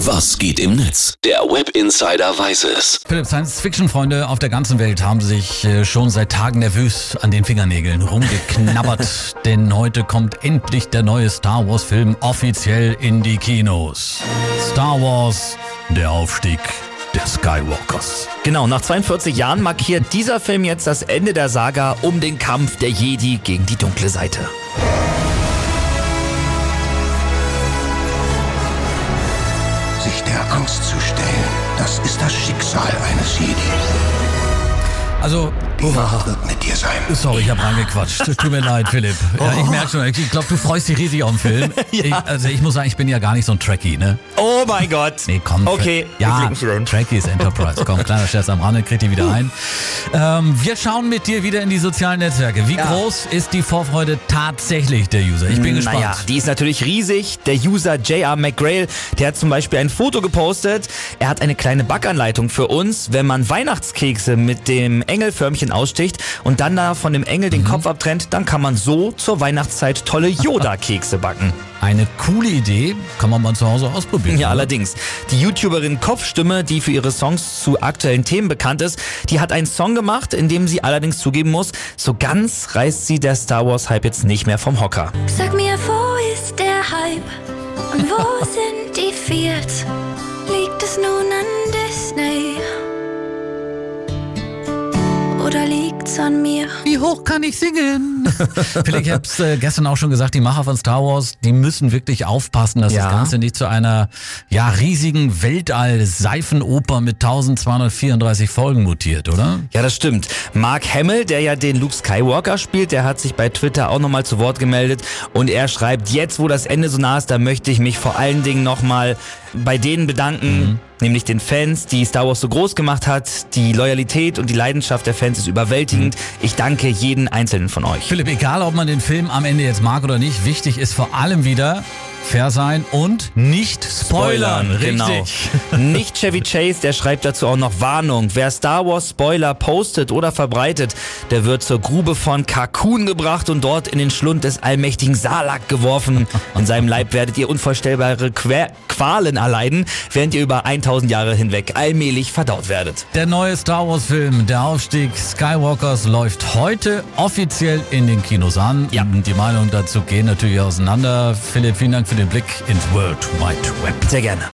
Was geht im Netz? Der Web Insider weiß es. Philipp, Science-Fiction-Freunde auf der ganzen Welt haben sich äh, schon seit Tagen nervös an den Fingernägeln rumgeknabbert, denn heute kommt endlich der neue Star Wars-Film offiziell in die Kinos. Star Wars, der Aufstieg der Skywalkers. Genau, nach 42 Jahren markiert dieser Film jetzt das Ende der Saga um den Kampf der Jedi gegen die dunkle Seite. Angst das ist das Schicksal eines Jedi. Also, Die wird mit dir sein. sorry, ich habe reingequatscht. Tut mir leid, Philipp. Ja, ich merke schon, ich glaube, du freust dich riesig auf den Film. ich, also ich muss sagen, ich bin ja gar nicht so ein Trekkie, ne? Oh mein Gott. Nee, komm. Okay, Ja. Trekkies Enterprise. Komm, kleiner Scherz am Rande, kriegt ihr wieder ein. Ähm, wir schauen mit dir wieder in die sozialen Netzwerke. Wie Ja. groß ist die Vorfreude tatsächlich der User? Ich bin gespannt. Naja, die ist natürlich riesig. Der User J.R. McGrail, der hat zum Beispiel ein Foto gepostet. Er hat eine kleine Backanleitung für uns, wenn man Weihnachtskekse mit dem Engelförmchen aussticht und dann da von dem Engel Mhm. den Kopf abtrennt, dann kann man so zur Weihnachtszeit tolle Yoda-Kekse backen. Eine coole Idee, kann man mal zu Hause ausprobieren. Ja, oder? allerdings. Die YouTuberin Kopfstimme, die für ihre Songs zu aktuellen Themen bekannt ist, die hat einen Song gemacht, in dem sie allerdings zugeben muss, so ganz reißt sie der Star Wars Hype jetzt nicht mehr vom Hocker. Sag mir, wo ist der Hype? Und wo sind die Fears? Liegt es nun an Disney? An mir? Wie hoch kann ich singen? Philipp, ich hab's äh, gestern auch schon gesagt, die Macher von Star Wars, die müssen wirklich aufpassen, dass Ja. das Ganze nicht zu einer ja, riesigen Weltall-Seifenoper mit 1234 Folgen mutiert, oder? Ja, das stimmt. Mark Hamill, der ja den Luke Skywalker spielt, der hat sich bei Twitter auch nochmal zu Wort gemeldet und er schreibt, jetzt wo das Ende so nah ist, da möchte ich mich vor allen Dingen nochmal bei denen bedanken, nämlich den Fans, die Star Wars so groß gemacht hat. Die Loyalität und die Leidenschaft der Fans ist überwältigend. Ich danke jeden einzelnen von euch. Philipp, egal ob man den Film am Ende jetzt mag oder nicht, wichtig ist vor allem wieder fair sein und nicht spoilern. Richtig. Genau. Nicht Chevy Chase, der schreibt dazu auch noch Warnung. Wer Star Wars Spoiler postet oder verbreitet, der wird zur Grube von Kakun gebracht und dort in den Schlund des allmächtigen Salak geworfen. In seinem Leib werdet ihr unvorstellbare Que Qualen erleiden, während ihr über 1000 Jahre hinweg allmählich verdaut werdet. Der neue Star Wars Film, der Aufstieg Skywalkers, läuft heute offiziell in den Kinos an. Ja. Die Meinungen dazu gehen natürlich auseinander. Philipp, vielen Dank für den Blick ins World Wide Web. Sehr gerne.